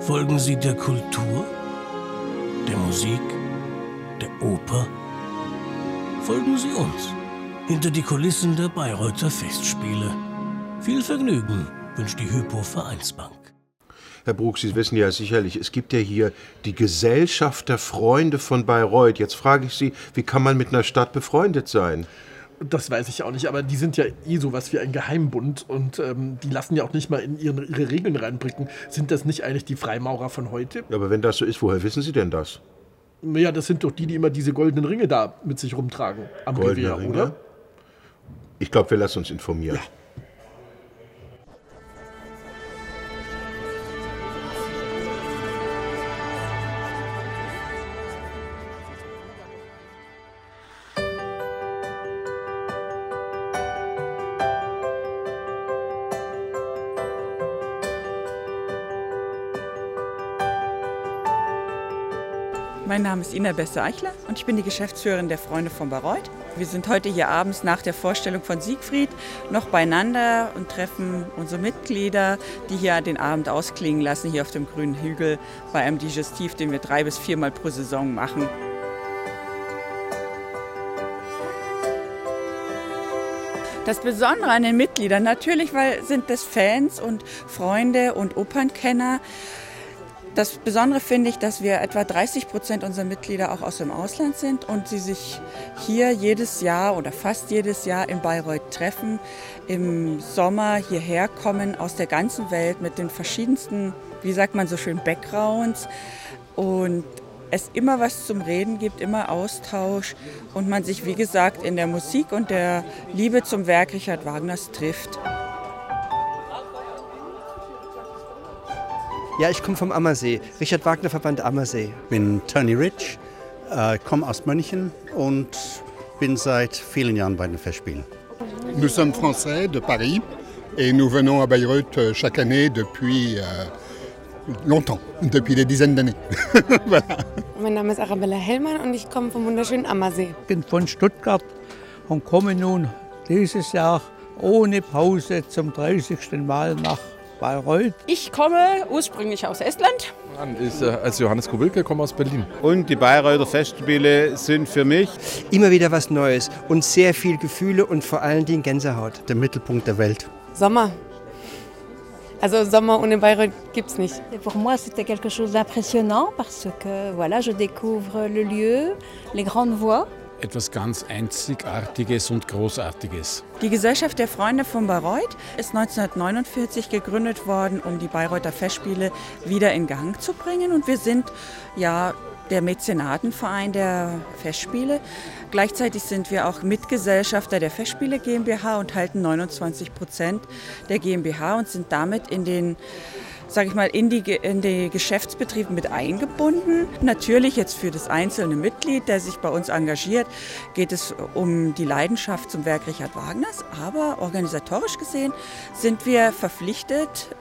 Folgen Sie der Kultur, der Musik, der Oper? Folgen Sie uns hinter die Kulissen der Bayreuther Festspiele. Viel Vergnügen wünscht die Hypo Vereinsbank. Herr Bruch, Sie wissen ja sicherlich, es gibt ja hier die Gesellschaft der Freunde von Bayreuth. Jetzt frage ich Sie, wie kann man mit einer Stadt befreundet sein? Das weiß ich auch nicht, aber die sind ja eh sowas wie ein Geheimbund und ähm, die lassen ja auch nicht mal in ihre, ihre Regeln reinblicken. Sind das nicht eigentlich die Freimaurer von heute? Aber wenn das so ist, woher wissen Sie denn das? Naja, das sind doch die, die immer diese goldenen Ringe da mit sich rumtragen am Goldene Revier, Ringe? oder? Ich glaube, wir lassen uns informieren. Ja. Mein Name ist Ina Besse-Eichler und ich bin die Geschäftsführerin der Freunde von Bayreuth. Wir sind heute hier abends nach der Vorstellung von Siegfried noch beieinander und treffen unsere Mitglieder, die hier den Abend ausklingen lassen, hier auf dem grünen Hügel bei einem Digestiv, den wir drei bis viermal pro Saison machen. Das Besondere an den Mitgliedern, natürlich weil sind das Fans und Freunde und Opernkenner. Das Besondere finde ich, dass wir etwa 30 Prozent unserer Mitglieder auch aus dem Ausland sind und sie sich hier jedes Jahr oder fast jedes Jahr in Bayreuth treffen, im Sommer hierher kommen aus der ganzen Welt mit den verschiedensten, wie sagt man so schön, Backgrounds und es immer was zum Reden gibt, immer Austausch und man sich, wie gesagt, in der Musik und der Liebe zum Werk Richard Wagners trifft. Ja, ich komme vom Ammersee. Richard Wagner Verband Ammersee. bin Tony Rich, äh, komme aus München und bin seit vielen Jahren bei den Festspielen. Nous sommes français de Paris et nous venons à Bayreuth euh, chaque année depuis euh, longtemps, depuis des dizaines d'années. voilà. Mein Name ist Arabella Hellmann und ich komme vom wunderschönen Ammersee. bin von Stuttgart und komme nun dieses Jahr ohne Pause zum 30. Mal nach Bayreuth. Ich komme ursprünglich aus Estland. Ich äh, als Johannes Kowilke komme aus Berlin. Und die Bayreuther Festspiele sind für mich Immer wieder was Neues und sehr viel Gefühle und vor allen Dingen Gänsehaut. Der Mittelpunkt der Welt. Sommer. Also Sommer ohne Bayreuth gibt's nicht. Et pour moi, c'était quelque chose d'impressionnant parce que voilà, je découvre le lieu, les grandes voies. Etwas ganz Einzigartiges und Großartiges. Die Gesellschaft der Freunde von Bayreuth ist 1949 gegründet worden, um die Bayreuther Festspiele wieder in Gang zu bringen. Und wir sind ja der Mäzenatenverein der Festspiele. Gleichzeitig sind wir auch Mitgesellschafter der Festspiele GmbH und halten 29 Prozent der GmbH und sind damit in den sage ich mal, in die, in die Geschäftsbetriebe mit eingebunden. Natürlich jetzt für das einzelne Mitglied, der sich bei uns engagiert, geht es um die Leidenschaft zum Werk Richard Wagners. Aber organisatorisch gesehen sind wir verpflichtet,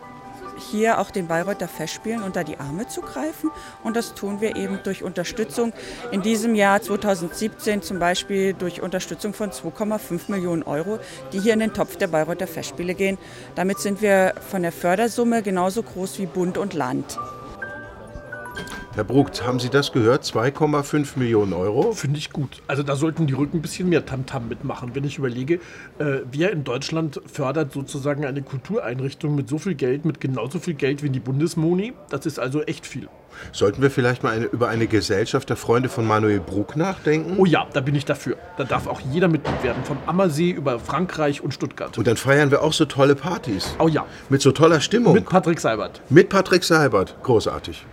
hier auch den Bayreuther Festspielen unter die Arme zu greifen. Und das tun wir eben durch Unterstützung in diesem Jahr 2017 zum Beispiel durch Unterstützung von 2,5 Millionen Euro, die hier in den Topf der Bayreuther Festspiele gehen. Damit sind wir von der Fördersumme genauso groß wie Bund und Land. Herr Brugt, haben Sie das gehört? 2,5 Millionen Euro? Finde ich gut. Also da sollten die Rücken ein bisschen mehr Tamtam mitmachen, wenn ich überlege, äh, wer in Deutschland fördert sozusagen eine Kultureinrichtung mit so viel Geld, mit genauso viel Geld wie die Bundesmoni. Das ist also echt viel. Sollten wir vielleicht mal eine, über eine Gesellschaft der Freunde von Manuel Bruck nachdenken? Oh ja, da bin ich dafür. Da darf auch jeder Mitglied werden, vom Ammersee über Frankreich und Stuttgart. Und dann feiern wir auch so tolle Partys. Oh ja. Mit so toller Stimmung. Mit Patrick Seibert. Mit Patrick Seibert. Großartig.